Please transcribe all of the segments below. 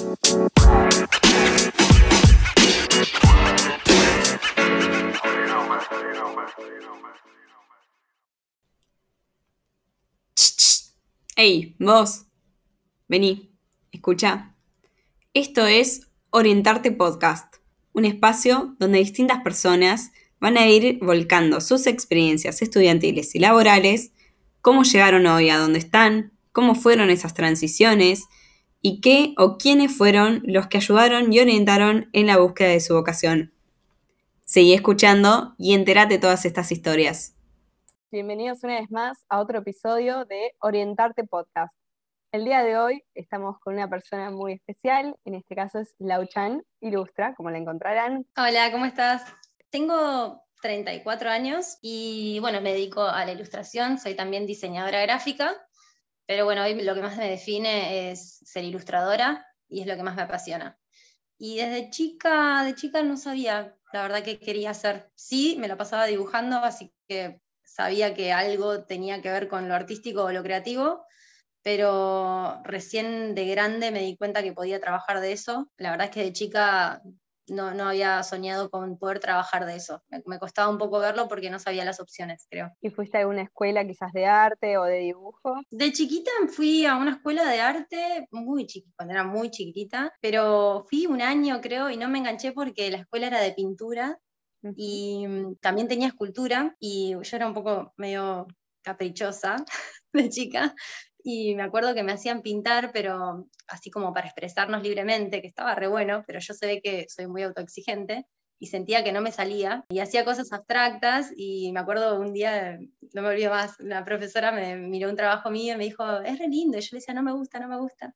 Hey, vos, vení, escucha. Esto es Orientarte Podcast, un espacio donde distintas personas van a ir volcando sus experiencias estudiantiles y laborales, cómo llegaron hoy a donde están, cómo fueron esas transiciones y qué o quiénes fueron los que ayudaron y orientaron en la búsqueda de su vocación. Seguí escuchando y entérate todas estas historias. Bienvenidos una vez más a otro episodio de Orientarte Podcast. El día de hoy estamos con una persona muy especial, en este caso es Lau Chan, ilustra, como la encontrarán. Hola, ¿cómo estás? Tengo 34 años y bueno, me dedico a la ilustración, soy también diseñadora gráfica, pero bueno, hoy lo que más me define es ser ilustradora y es lo que más me apasiona. Y desde chica, de chica no sabía la verdad que quería hacer. Sí, me la pasaba dibujando, así que sabía que algo tenía que ver con lo artístico o lo creativo, pero recién de grande me di cuenta que podía trabajar de eso. La verdad es que de chica no, no había soñado con poder trabajar de eso. Me, costaba un poco verlo porque no sabía las opciones, creo. ¿Y fuiste a alguna escuela quizás de arte o de dibujo? De chiquita fui a una escuela de arte muy chiquita, cuando era muy chiquitita, pero fui un año creo y no me enganché porque la escuela era de pintura y mm, también tenía escultura y yo era un poco medio caprichosa de chica y me acuerdo que me hacían pintar, pero así como para expresarnos libremente, que estaba re bueno, pero yo se ve que soy muy autoexigente y sentía que no me salía. Y hacía cosas abstractas y me acuerdo un día, no me olvido más, la profesora me miró un trabajo mío y me dijo, es re lindo, y yo le decía, no me gusta, no me gusta.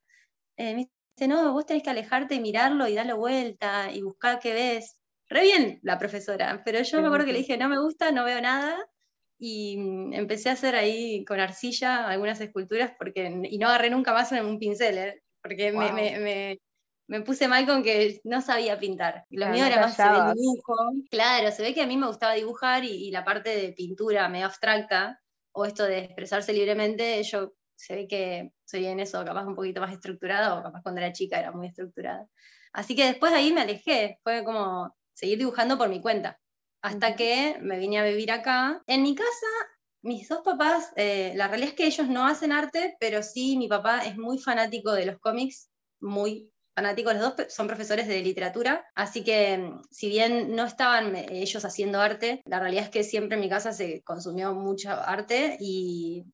Eh, me dice, no, vos tenés que alejarte y mirarlo y darle vuelta y buscar qué ves re bien la profesora, pero yo me acuerdo que le dije, no me gusta, no veo nada, y mm, empecé a hacer ahí con arcilla algunas esculturas, porque, y no agarré nunca más un pincel, ¿eh? porque me, puse mal con que no sabía pintar. Lo mío era más el dibujo. Claro, se ve que a mí me gustaba dibujar y, la parte de pintura medio abstracta, o esto de expresarse libremente, yo se ve que soy en eso capaz un poquito más estructurada, o capaz cuando era chica era muy estructurada. Así que después ahí me alejé, fue como, seguir dibujando por mi cuenta. Hasta que me vine a vivir acá. En mi casa, mis dos papás, eh, la realidad es que ellos no hacen arte, pero sí mi papá es muy fanático de los cómics, muy fanático, los dos son profesores de literatura, así que mm, si bien no estaban eh, ellos haciendo arte, la realidad es que siempre en mi casa se consumió mucho arte y,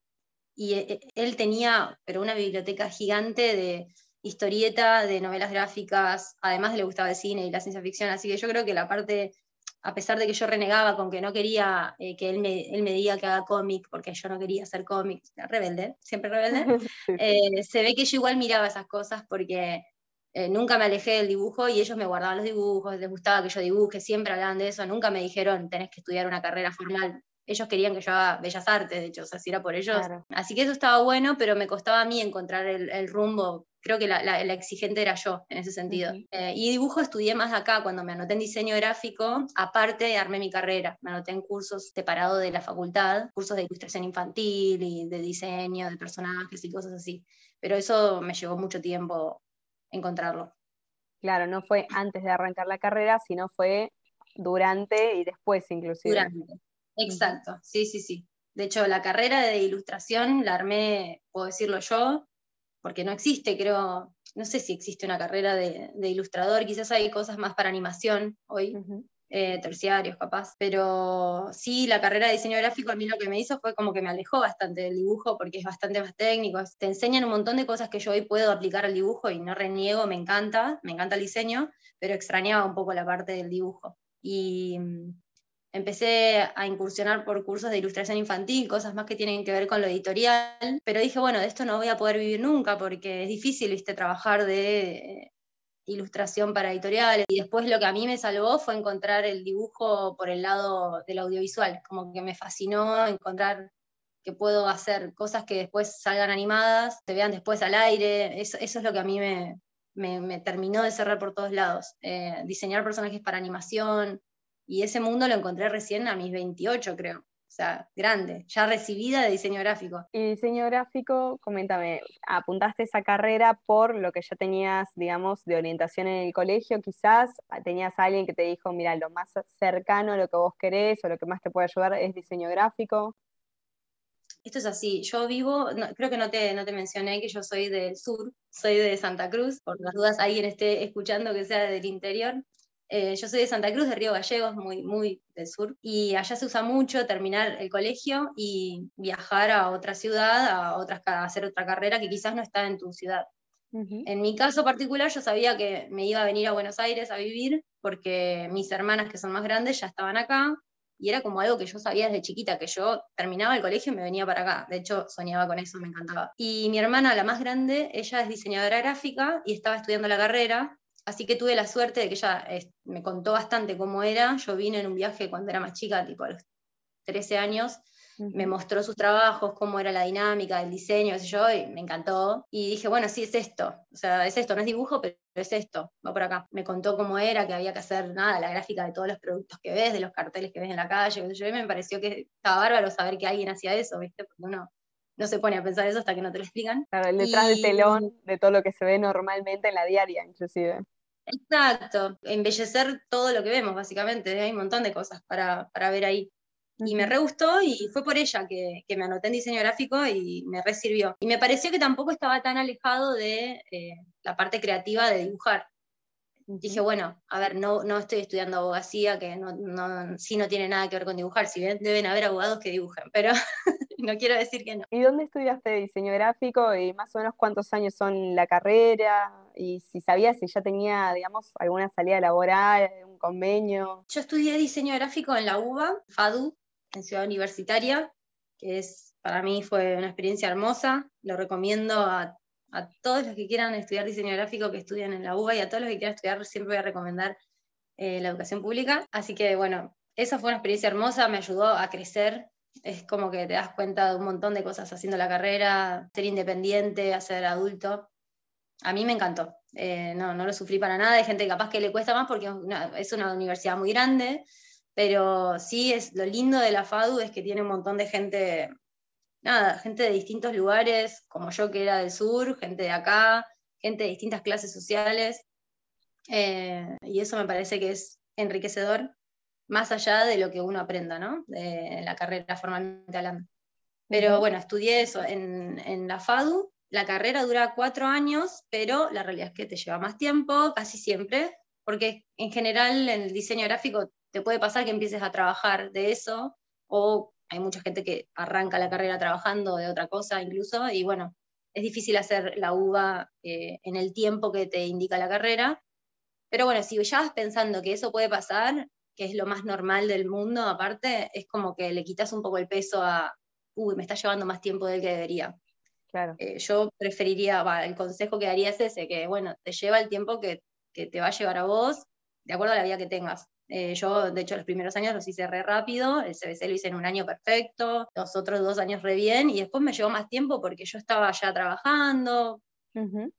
y eh, él tenía pero una biblioteca gigante de historieta, de novelas gráficas, además le gustaba el cine y la ciencia ficción, así que yo creo que la parte, a pesar de que yo renegaba con que no quería eh, que él me, él me, diga que haga cómic, porque yo no quería hacer cómic, rebelde, siempre rebelde, eh, se ve que yo igual miraba esas cosas porque eh, nunca me alejé del dibujo y ellos me guardaban los dibujos, les gustaba que yo dibuje, siempre hablaban de eso, nunca me dijeron tenés que estudiar una carrera formal. Ellos querían que yo haga bellas artes, de hecho, o sea, si era por ellos. Así que eso estaba bueno, pero me costaba a mí encontrar el, el rumbo creo que la, exigente era yo en ese sentido. Eh, y dibujo estudié más acá, cuando me anoté en diseño gráfico, aparte armé mi carrera, me anoté en cursos separados de la facultad, cursos de ilustración infantil y de diseño de personajes y cosas así. Pero eso me llevó mucho tiempo encontrarlo. Claro, no fue antes de arrancar la carrera, sino fue durante y después inclusive. Durante, exacto, sí, sí, sí. De hecho, la carrera de ilustración la armé, puedo decirlo yo, porque no existe, creo, no sé si existe una carrera de, ilustrador, quizás hay cosas más para animación hoy, eh, terciarios capaz, pero sí, la carrera de diseño gráfico a mí lo que me hizo fue como que me alejó bastante del dibujo porque es bastante más técnico, te enseñan un montón de cosas que yo hoy puedo aplicar al dibujo y no reniego, me encanta, me encanta el diseño, pero extrañaba un poco la parte del dibujo. Y empecé a incursionar por cursos de ilustración infantil, cosas más que tienen que ver con lo editorial, pero dije, bueno, de esto no voy a poder vivir nunca porque es difícil, viste, trabajar de ilustración para editoriales. Y después lo que a mí me salvó fue encontrar el dibujo por el lado del audiovisual, como que me fascinó encontrar que puedo hacer cosas que después salgan animadas, se vean después al aire, eso, es lo que a mí me, me, terminó de cerrar por todos lados. Eh, diseñar personajes para animación, y ese mundo lo encontré recién a mis 28, creo. o sea, grande, ya recibida de diseño gráfico. Y diseño gráfico, coméntame, ¿apuntaste esa carrera por lo que ya tenías, digamos, de orientación en el colegio? Quizás tenías a alguien que te dijo, mira, lo más cercano a lo que vos querés o lo que más te puede ayudar es diseño gráfico. Esto es así, yo vivo, creo que no te, no te mencioné que yo soy del sur, soy de Santa Cruz, por las dudas alguien esté escuchando que sea del interior. Eh, yo soy de Santa Cruz, de Río Gallegos, muy, muy del sur, y allá se usa mucho terminar el colegio y viajar a otra ciudad, a, otras, a hacer otra carrera que quizás no está en tu ciudad. En mi caso particular, yo sabía que me iba a venir a Buenos Aires a vivir porque mis hermanas, que son más grandes, ya estaban acá, y era como algo que yo sabía desde chiquita, que yo terminaba el colegio y me venía para acá. De hecho, soñaba con eso, me encantaba. Y mi hermana, la más grande, ella es diseñadora gráfica y estaba estudiando la carrera, Así que tuve la suerte de que ella me contó bastante cómo era. Yo vine en un viaje cuando era más chica, tipo a los 13 años, me mostró sus trabajos, cómo era la dinámica, el diseño, qué sé yo, y me encantó. Y dije, bueno, sí, es esto. O sea, es esto, no es dibujo, pero es esto, va por acá. Me contó cómo era, que había que hacer nada, la gráfica de todos los productos que ves, de los carteles que ves en la calle, qué sé yo, y me pareció que estaba bárbaro saber que alguien hacía eso, ¿viste? Porque uno no se pone a pensar eso hasta que no te lo explican. Claro, el detrás del telón de todo lo que se ve normalmente en la diaria, inclusive. Exacto, embellecer todo lo que vemos, básicamente. Hay un montón de cosas para, ver ahí. Y me re gustó y fue por ella que, me anoté en diseño gráfico y me re sirvió. Y me pareció que tampoco estaba tan alejado de eh, la parte creativa de dibujar. Dije, bueno, a ver, no, no estoy estudiando abogacía, que no, no, sí no tiene nada que ver con dibujar, si bien deben haber abogados que dibujen, pero no quiero decir que no. ¿Y dónde estudiaste diseño gráfico y más o menos cuántos años son la carrera? Y si sabías si ya tenía, digamos, alguna salida laboral, un convenio. Yo estudié diseño gráfico en la UBA, FADU, en Ciudad Universitaria, que es, para mí fue una experiencia hermosa, lo recomiendo a a todos los que quieran estudiar diseño gráfico que estudian en la UBA y a todos los que quieran estudiar siempre voy a recomendar eh, la educación pública. Así que bueno, esa fue una experiencia hermosa, me ayudó a crecer. Es como que te das cuenta de un montón de cosas haciendo la carrera, ser independiente, a ser adulto. A mí me encantó. Eh, no, no lo sufrí para nada. Hay gente capaz que le cuesta más porque es una universidad muy grande, pero sí es lo lindo de la FADU es que tiene un montón de gente nada, gente de distintos lugares, como yo que era del sur, gente de acá, gente de distintas clases sociales, eh, y eso me parece que es enriquecedor, más allá de lo que uno aprenda, ¿no? De la carrera formalmente hablando. Pero bueno, estudié eso en, en la FADU, la carrera dura cuatro años, pero la realidad es que te lleva más tiempo, casi siempre, porque en general en el diseño gráfico te puede pasar que empieces a trabajar de eso o hay mucha gente que arranca la carrera trabajando de otra cosa incluso, y bueno, es difícil hacer la uva eh, en el tiempo que te indica la carrera. Pero bueno, si ya vas pensando que eso puede pasar, que es lo más normal del mundo, aparte, es como que le quitas un poco el peso a, uy, me está llevando más tiempo del que debería. Claro. Eh, yo preferiría, el consejo que daría es ese, que bueno, te lleva el tiempo que, que te va a llevar a vos, de acuerdo a la vida que tengas. Eh, yo, de hecho, los primeros años los hice re rápido, el CBC lo hice en un año perfecto, los otros dos años re bien, y después me llevó más tiempo porque yo estaba ya trabajando,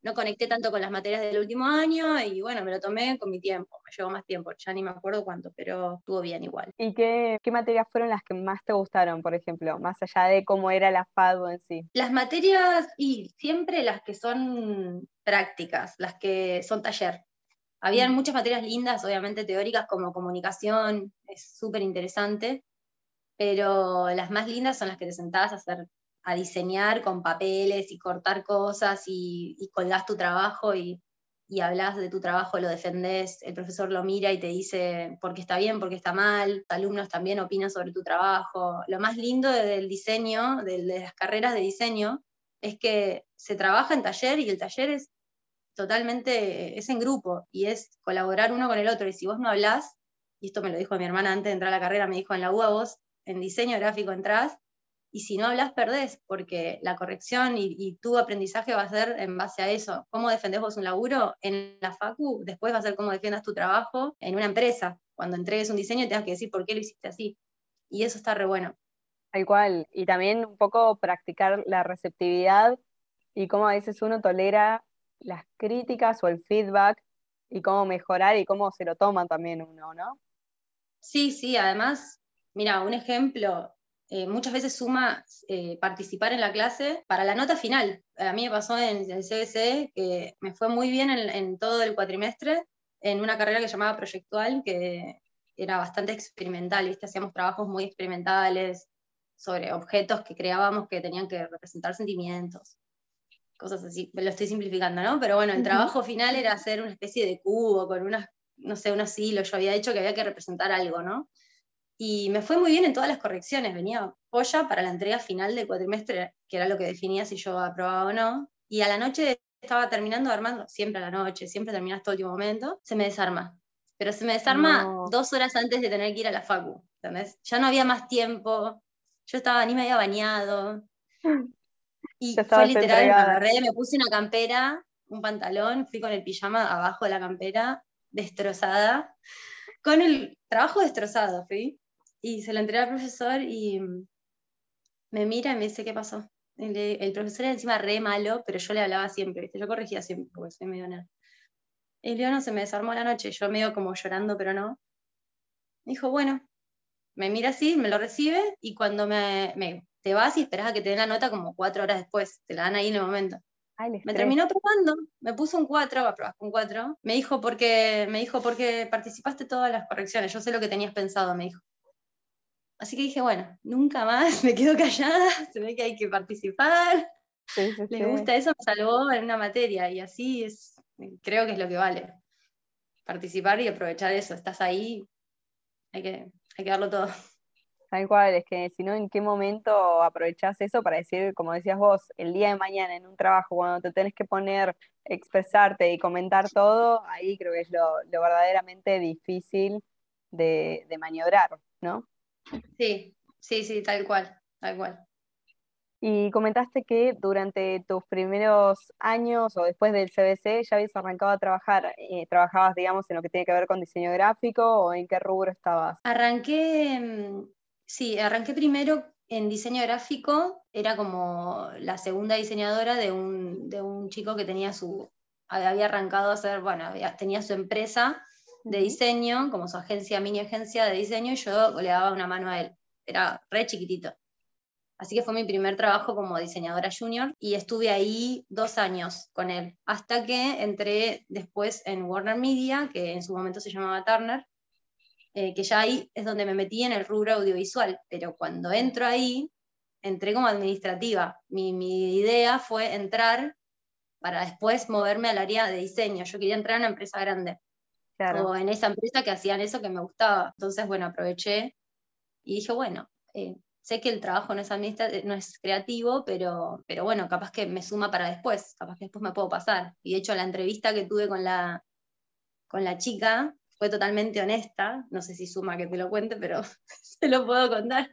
no conecté tanto con las materias del último año, y bueno, me lo tomé con mi tiempo, me llevó más tiempo, ya ni me acuerdo cuánto, pero estuvo bien igual. ¿Y qué, qué materias fueron las que más te gustaron, por ejemplo, más allá de cómo era la FADU en sí? Las materias, y siempre las que son prácticas, las que son taller. Habían mm. muchas materias lindas, obviamente teóricas, como comunicación, es súper interesante, pero las más lindas son las que te sentabas a hacer, a diseñar con papeles y cortar cosas y, y colgás tu trabajo y, y hablas de tu trabajo, lo defendés, el profesor lo mira y te dice por qué está bien, por qué está mal, los alumnos también opinan sobre tu trabajo. Lo más lindo del diseño, de las carreras de diseño, es que se trabaja en taller y el taller es totalmente, es en grupo y es colaborar uno con el otro. Y si vos no hablás, y esto me lo dijo mi hermana antes de entrar a la carrera, me dijo en la UA vos en diseño gráfico entrás, y si no hablas perdés, porque la corrección y, tu aprendizaje va a ser en base a eso. ¿Cómo defendés vos un laburo en la FACU? Después va a ser cómo defiendas tu trabajo en una empresa. Cuando entregues un diseño tengas que decir por qué lo hiciste así. Y eso está re bueno. Tal cual. Y también un poco practicar la receptividad y cómo a veces uno tolera las críticas o el feedback y cómo mejorar y cómo se lo toma también uno, ¿no? Sí, sí, además, mira, un ejemplo, eh, muchas veces suma eh, participar en la clase para la nota final. A mí me pasó en el CBC que me fue muy bien en, todo el cuatrimestre en una carrera que llamaba proyectual, que era bastante experimental, ¿viste? hacíamos trabajos muy experimentales sobre objetos que creábamos que tenían que representar sentimientos, cosas así. Lo estoy simplificando, ¿no? Pero bueno, el trabajo final era hacer una especie de cubo con unas, no sé, unos hilos, yo había hecho que había que representar algo, ¿no? Y me fue muy bien en todas las correcciones, venía polla para la entrega final del cuatrimestre, que era lo que definía si yo aprobaba o no. Y a la noche estaba terminando armando, siempre a la noche, siempre terminas todo el último momento, se me desarma. Pero se me desarma dos horas antes de tener que ir a la facu, ¿entendés? Ya no había más tiempo, yo estaba, ni me había bañado. Y fue literal, me agarré, me puse una campera, un pantalón, fui con el pijama abajo de la campera, destrozada, con el trabajo destrozado, fui. Y se lo entregué al profesor y me mira y me dice, ¿qué pasó? El, profesor era encima re malo, pero yo le hablaba siempre, ¿viste? Yo corregía siempre, porque soy medio nada. Y le no, se me desarmó la noche, yo medio como llorando, pero no. Me dijo, bueno, me mira así, me lo recibe, y cuando me, me te vas y esperas a que te den la nota como cuatro horas después, te la dan ahí en el momento. me terminó probando, me puso un 4, va a probar con 4. Me dijo porque me dijo porque participaste todas las correcciones, yo sé lo que tenías pensado, me dijo. Así que dije, bueno, nunca más me quedo callada, se ve que hay que participar. Le gusta eso, me salvó en una materia y así es, creo que es lo que vale. Participar y aprovechar eso, estás ahí, hay que, hay que darlo todo. Tal cual, es que si no, ¿en qué momento aprovechás eso para decir, como decías vos, el día de mañana en un trabajo, cuando te tenés que poner, expresarte y comentar todo, ahí creo que es lo, verdaderamente difícil de, de maniobrar, ¿no? Sí, sí, sí, tal cual, tal cual. Y comentaste que durante tus primeros años o después del CBC ya habías arrancado a trabajar. Eh, ¿Trabajabas, digamos, en lo que tiene que ver con diseño gráfico o en qué rubro estabas? Arranqué, mm, sí, arranqué primero en diseño gráfico. Era como la segunda diseñadora de un, de un chico que tenía su, había arrancado a hacer, bueno, tenía su empresa de diseño, como su agencia, mini agencia de diseño, y yo le daba una mano a él. Era re chiquitito. Así que fue mi primer trabajo como diseñadora junior y estuve ahí dos años con él, hasta que entré después en Warner Media, que en su momento se llamaba Turner, eh, que ya ahí es donde me metí en el rubro audiovisual, pero cuando entro ahí, entré como administrativa. Mi, mi idea fue entrar para después moverme al área de diseño. Yo quería entrar en una empresa grande o en esa empresa que hacían eso que me gustaba. Entonces, bueno, aproveché y dije, bueno, eh, sé que el trabajo no es, no es creativo, pero, pero bueno, capaz que me suma para después, capaz que después me puedo pasar. Y de hecho, la entrevista que tuve con la, con la chica fue totalmente honesta, no sé si suma que te lo cuente, pero se lo puedo contar.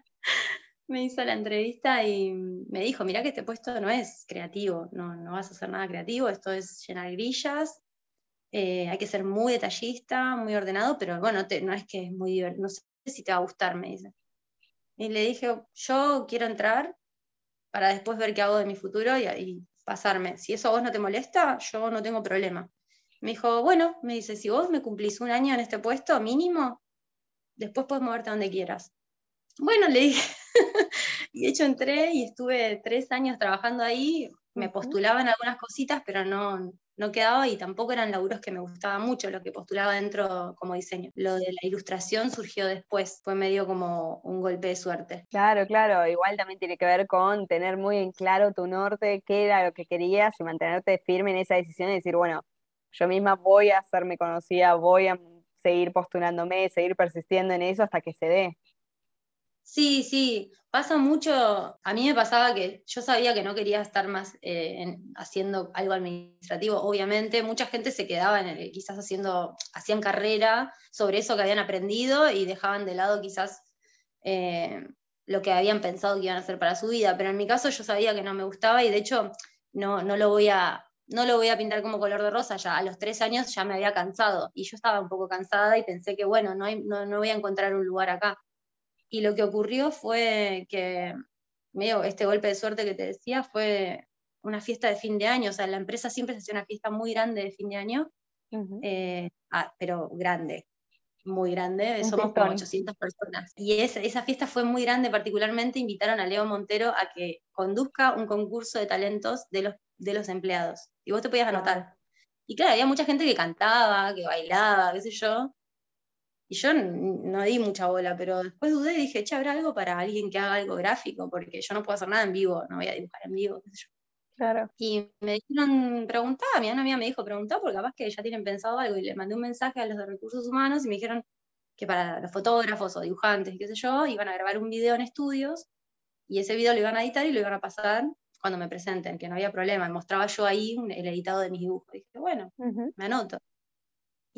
me hizo la entrevista y me dijo, mira que este puesto no es creativo, no, no vas a hacer nada creativo, esto es llenar grillas eh, hay que ser muy detallista, muy ordenado, pero bueno, no es que es muy divertido, no sé si te va a gustar, me dice. Y le dije, yo quiero entrar para después ver qué hago de mi futuro y, pasarme. Si eso a vos no te molesta, yo no tengo problema. Me dijo, bueno, me dice, si vos me cumplís un año en este puesto mínimo, después puedes moverte donde quieras. Bueno, le dije, y de hecho entré y estuve tres años trabajando ahí, me postulaban algunas cositas, pero no, no quedaba y tampoco eran laburos que me gustaban mucho, lo que postulaba dentro como diseño. Lo de la ilustración surgió después, fue medio como un golpe de suerte. Claro, claro, igual también tiene que ver con tener muy en claro tu norte, qué era lo que querías y mantenerte firme en esa decisión y decir, bueno, yo misma voy a hacerme conocida, voy a seguir postulándome, seguir persistiendo en eso hasta que se dé. Sí, sí, pasa mucho, a mí me pasaba que yo sabía que no quería estar más eh, haciendo algo administrativo, obviamente, mucha gente se quedaba en el, quizás haciendo, hacían carrera sobre eso que habían aprendido y dejaban de lado quizás eh, lo que habían pensado que iban a hacer para su vida, pero en mi caso yo sabía que no me gustaba y de hecho no, no lo voy a, no lo voy a pintar como color de rosa, ya a los tres años ya me había cansado y yo estaba un poco cansada y pensé que bueno, no, no voy a encontrar un lugar acá. Y lo que ocurrió fue que, medio este golpe de suerte que te decía, fue una fiesta de fin de año. O sea, la empresa siempre se hacía una fiesta muy grande de fin de año, eh, ah, pero grande. muy grande, somos como 800 personas. Y esa fiesta fue muy grande, particularmente invitaron a Leo Montero a que conduzca un concurso de talentos de los, de los empleados. Y vos te podías anotar. Y claro, había mucha gente que cantaba, que bailaba, qué sé yo. Y yo no di mucha bola, pero después dudé y dije, che, ¿habrá algo para alguien que haga algo gráfico? Porque yo no puedo hacer nada en vivo, no voy a dibujar en vivo, qué sé yo. Claro. Y me dijeron, preguntá, mi amiga me dijo, preguntá, porque capaz que ya tienen pensado algo. Y le mandé un mensaje a los de recursos humanos y me dijeron que para los fotógrafos o dibujantes y qué sé yo, iban a grabar un video en estudios y ese video lo iban a editar y lo iban a pasar cuando me presenten, que no había problema. Mostraba yo ahí el editado de mis dibujos. Y dije, bueno, me anoto.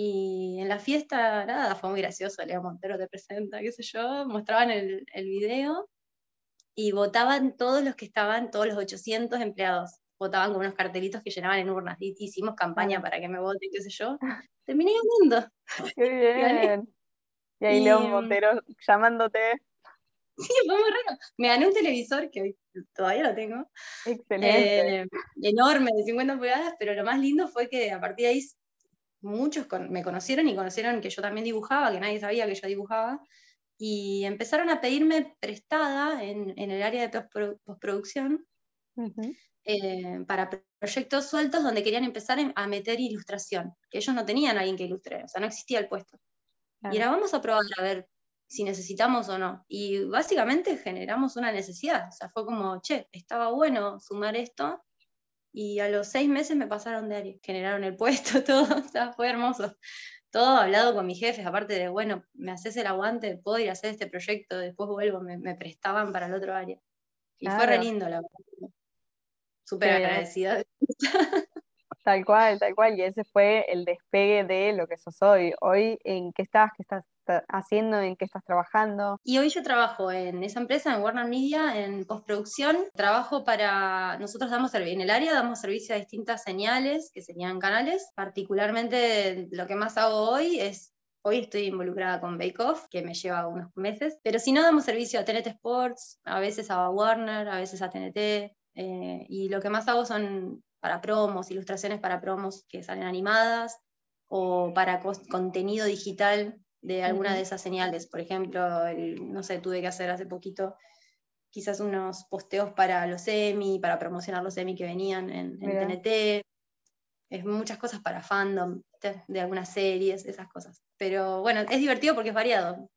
Y en la fiesta, nada, fue muy gracioso. Leo Montero te presenta, qué sé yo. Mostraban el, el video y votaban todos los que estaban, todos los 800 empleados. Votaban con unos cartelitos que llenaban en urnas. Y hicimos campaña para que me voten, qué sé yo. Terminé ganando. Qué bien. Y ahí León Montero llamándote. Sí, fue muy raro. Me gané un televisor que hoy todavía lo tengo. Excelente. Eh, enorme, de 50 pulgadas, pero lo más lindo fue que a partir de ahí muchos me conocieron y conocieron que yo también dibujaba, que nadie sabía que yo dibujaba y empezaron a pedirme prestada en, el área de postproducción eh, para proyectos sueltos donde querían empezar a meter ilustración, que ellos no tenían a alguien que ilustre, o sea, no existía el puesto. Y ahora vamos a probar a ver si necesitamos o no. Y básicamente generamos una necesidad, o sea, fue como, che, estaba bueno sumar esto, y a los seis meses me pasaron de área, generaron el puesto, todo, o sea, fue hermoso todo hablado con mis jefes, aparte de, bueno, me haces el aguante, puedo ir a hacer este proyecto, después vuelvo, me, prestaban para el otro área. Y fue re lindo, la verdad. Súper agradecida. Tal cual, tal cual. Y ese fue el despegue de lo que sos hoy. Hoy, ¿en qué estás? ¿Qué estás haciendo? ¿En qué estás trabajando? Y hoy yo trabajo en esa empresa, en Warner Media, en postproducción. Trabajo para, nosotros damos en el área, damos servicio a distintas señales, que serían canales. Particularmente lo que más hago hoy es Hoy estoy involucrada con Bake Off, que me lleva unos meses, pero si no damos servicio a TNT Sports, a veces a Warner, a veces a TNT, eh, y lo que más hago son para promos, ilustraciones para promos que salen animadas o para contenido digital de alguna de esas señales. Por ejemplo, no sé, tuve que hacer hace poquito quizás unos posteos para los semi, para promocionar los semi que venían en, TNT. Es muchas cosas para fandom, de algunas series, esas cosas. Pero bueno, es divertido porque es variado.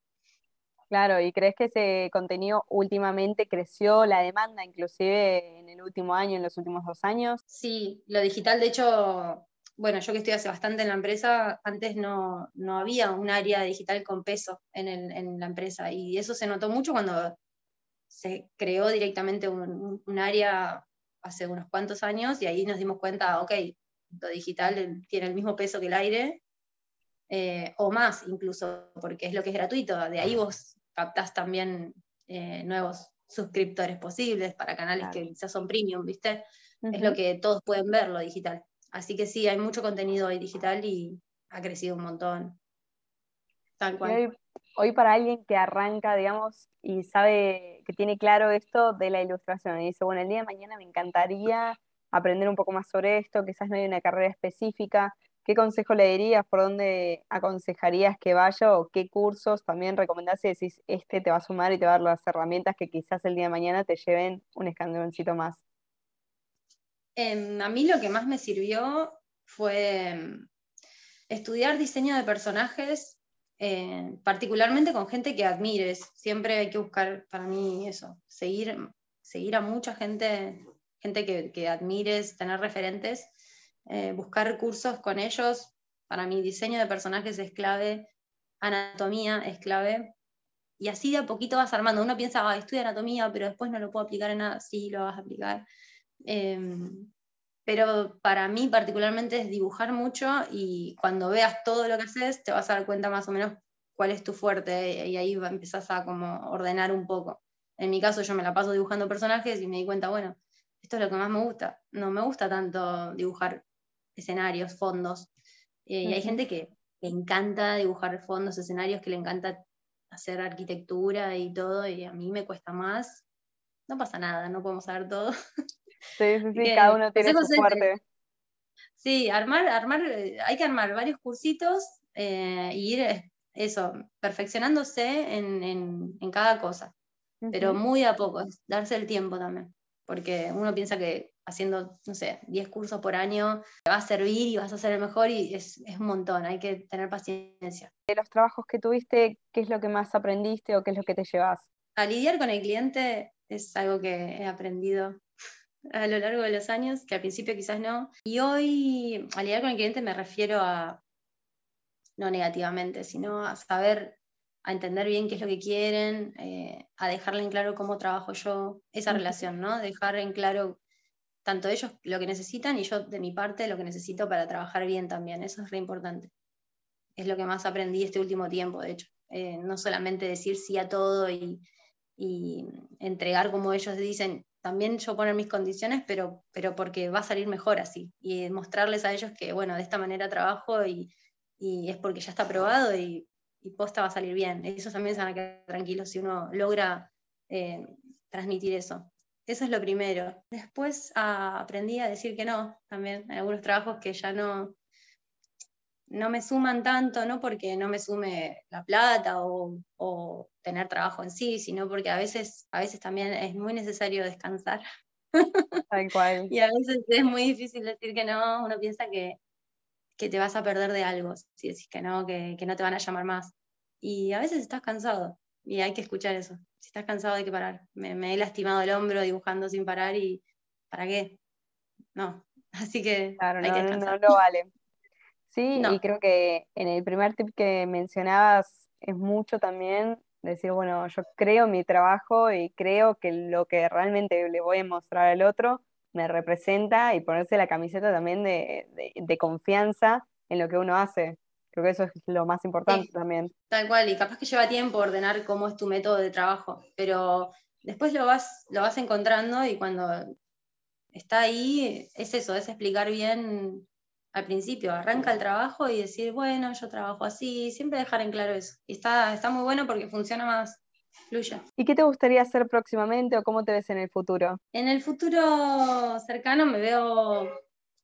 Claro, ¿y crees que ese contenido últimamente creció la demanda, inclusive en el último año, en los últimos dos años? Sí, lo digital, de hecho, bueno, yo que estoy hace bastante en la empresa, antes no, no había un área digital con peso en, el, en, la empresa y eso se notó mucho cuando se creó directamente un, un, área hace unos cuantos años y ahí nos dimos cuenta, ok, lo digital tiene el mismo peso que el aire, eh, o más incluso, porque es lo que es gratuito, de ahí vos captás también eh, nuevos suscriptores posibles para canales que quizás son premium, ¿viste? Es lo que todos pueden ver, lo digital. Así que sí, hay mucho contenido hoy digital y ha crecido un montón. Tal cual. Hoy, para alguien que arranca, digamos, y sabe que tiene claro esto de la ilustración, y dice, bueno, el día de mañana me encantaría aprender un poco más sobre esto, quizás no hay una carrera específica, ¿Qué consejo le dirías? ¿Por dónde aconsejarías que vaya? ¿O qué cursos también recomendás si decís, este te va a sumar y te va a dar las herramientas que quizás el día de mañana te lleven un escandaloncito más? Em, a mí lo que más me sirvió fue em, estudiar diseño de personajes, eh, particularmente con gente que admires. Siempre hay que buscar, para mí, eso, seguir, seguir a mucha gente, gente que, que admires, tener referentes eh, buscar cursos con ellos. Para mi diseño de personajes es clave, anatomía es clave. Y así de a poquito vas armando. Uno piensa, ah, estudio anatomía, pero después no lo puedo aplicar en nada. Sí, lo vas a aplicar. Em, pero para mí particularmente es dibujar mucho y cuando veas todo lo que haces te vas a dar cuenta más o menos cuál es tu fuerte y ahí empezás a como ordenar un poco. En mi caso yo me la paso dibujando personajes y me di cuenta, bueno, esto es lo que más me gusta. No me gusta tanto dibujar escenarios, fondos. Eh, y hay gente que le encanta dibujar fondos, escenarios, que le encanta hacer arquitectura y todo, y a mí me cuesta más. No pasa nada, no podemos saber todo. Sí, sí, sí, cada uno tiene su fuerte. Sí, armar, armar, eh, hay que armar varios cursitos eh, y ir eso, perfeccionándose en, cada cosa, pero muy a poco, darse el tiempo también, porque uno piensa que haciendo, no sé, 10 cursos por año te va a servir y vas a ser el mejor y es, es un montón, hay que tener paciencia. De los trabajos que tuviste, ¿qué es lo que más aprendiste o qué es lo que te llevas? A lidiar con el cliente es algo que he aprendido a lo largo de los años, que al principio quizás no. Y hoy, al lidiar con el cliente, me refiero a, no negativamente, sino a saber, a entender bien qué es lo que quieren, eh, a dejarle en claro cómo trabajo yo, esa relación, ¿no? Dejar en claro tanto ellos lo que necesitan y yo de mi parte lo que necesito para trabajar bien también. Eso es re importante. Es lo que más aprendí este último tiempo, de hecho. Eh, no solamente decir sí a todo y, y entregar como ellos dicen, también yo poner mis condiciones, pero, pero porque va a salir mejor así. Y mostrarles a ellos que, bueno, de esta manera trabajo y, es porque ya está aprobado y, y, posta va a salir bien. Ellos también se van a quedar tranquilos si uno logra eh, transmitir eso. Eso es lo primero. Después ah, aprendí a decir que no, también. Hay algunos trabajos que ya no, no me suman tanto, no porque no me sume la plata o, tener trabajo en sí, sino porque a veces, a veces también es muy necesario descansar. Tal cual. y a veces es muy difícil decir que no, uno piensa que, te vas a perder de algo, si decís que no, que, no te van a llamar más. Y a veces estás cansado y hay que escuchar eso. Si estás cansado hay que parar. Me, he lastimado el hombro dibujando sin parar y ¿para qué? No. Así que claro, hay no, que descansar. no lo vale. Sí, y creo que en el primer tip que mencionabas es mucho también decir, bueno, yo creo mi trabajo y creo que lo que realmente le voy a mostrar al otro me representa y ponerse la camiseta también de, confianza en lo que uno hace. Creo que eso es lo más importante también. Tal cual, y capaz que lleva tiempo ordenar cómo es tu método de trabajo, pero después lo vas, lo vas encontrando y cuando está ahí es eso, es explicar bien al principio, arranca el trabajo y decir, bueno, yo trabajo así, siempre dejar en claro eso. Y está, está muy bueno porque funciona más, fluye. ¿Y qué te gustaría hacer próximamente o cómo te ves en el futuro? En el futuro cercano me veo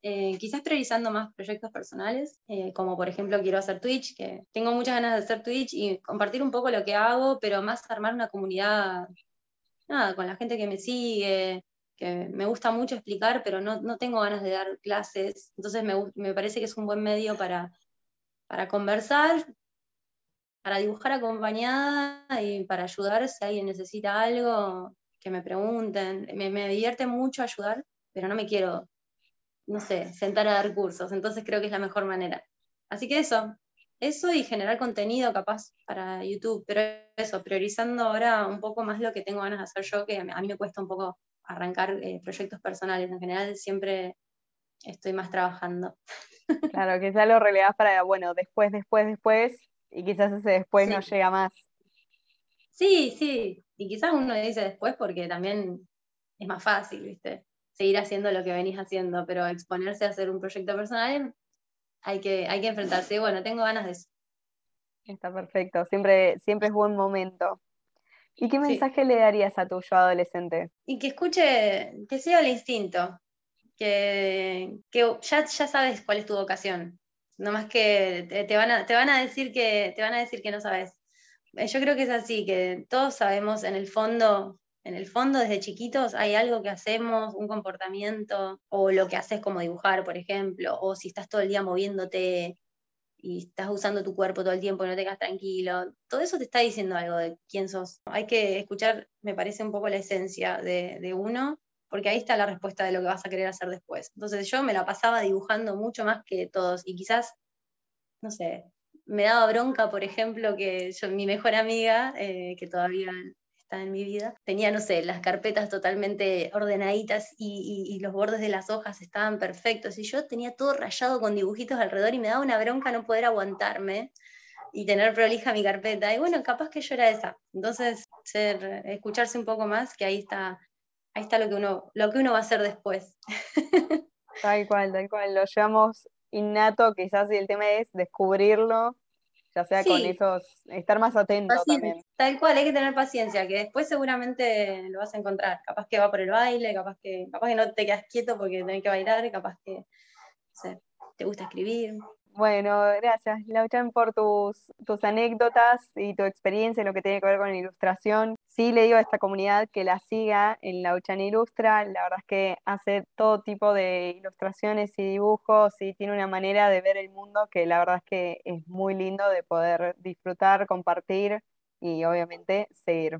eh, quizás priorizando más proyectos personales, eh, como por ejemplo quiero hacer Twitch, que tengo muchas ganas de hacer Twitch y compartir un poco lo que hago, pero más armar una comunidad, nada, con la gente que me sigue, que me gusta mucho explicar, pero no, tengo ganas de dar clases, entonces me, parece que es un buen medio para, para conversar, para dibujar acompañada y para ayudar si alguien necesita algo, que me pregunten. Me, me, divierte mucho ayudar, pero no me quiero, no sé, sentar a dar cursos, entonces creo que es la mejor manera. Así que eso, eso y generar contenido capaz para YouTube, pero eso, priorizando ahora un poco más lo que tengo ganas de hacer yo, que a mí me cuesta un poco arrancar eh, proyectos personales. En general siempre estoy más trabajando. Claro, quizás lo relegás para, bueno, después, después, después, y quizás ese después no llega más. Sí, sí, y quizás uno dice después porque también es más fácil, ¿viste? Seguir haciendo lo que venís haciendo, pero exponerse a hacer un proyecto personal hay que, hay que enfrentarse. Y bueno, tengo ganas de eso. Está perfecto, siempre, siempre es buen momento. ¿Y qué mensaje le darías a tu yo adolescente? Y que escuche, que siga el instinto, que, ya, ya sabes cuál es tu vocación. No más que te, van a, te van a decir que te van a decir que no sabes. Eh, yo creo que es así, que todos sabemos en el fondo, en el fondo desde chiquitos hay algo que hacemos, un comportamiento, o lo que haces como dibujar, por ejemplo, o si estás todo el día moviéndote, y estás usando tu cuerpo todo el tiempo y no te quedas tranquilo, todo eso te está diciendo algo de quién sos. Hay que escuchar, me parece, un poco la esencia de, uno, porque ahí está la respuesta de lo que vas a querer hacer después. Entonces yo me la pasaba dibujando mucho más que todos y quizás, no sé, me daba bronca, por ejemplo, que yo, mi mejor amiga, eh, que todavía en mi vida. Tenía, no sé, las carpetas totalmente ordenaditas y, los bordes de las hojas estaban perfectos. Y yo tenía todo rayado con dibujitos alrededor y me daba una bronca no poder aguantarme y tener prolija mi carpeta. Y bueno, capaz que yo era esa. Entonces, escucharse un poco más, que ahí está, ahí está lo que uno, lo que uno va a hacer después. Tal cual, tal cual. Lo llevamos innato, quizás, y el tema es descubrirlo ya sea con esos, estar más atento también. Tal cual, hay que tener paciencia, que después seguramente lo vas a encontrar. Capaz que va por el baile, capaz que, capaz que no te quedas quieto porque tenés que bailar, capaz que te gusta escribir. Bueno, gracias, Lauchan, por tus, tus anécdotas y tu experiencia en lo que tiene que ver con la ilustración. Sí le digo a esta comunidad que la siga en Lauchan Ilustra. La verdad es que hace todo tipo de ilustraciones y dibujos y tiene una manera de ver el mundo que la verdad es que es muy lindo de poder disfrutar, compartir y obviamente seguir.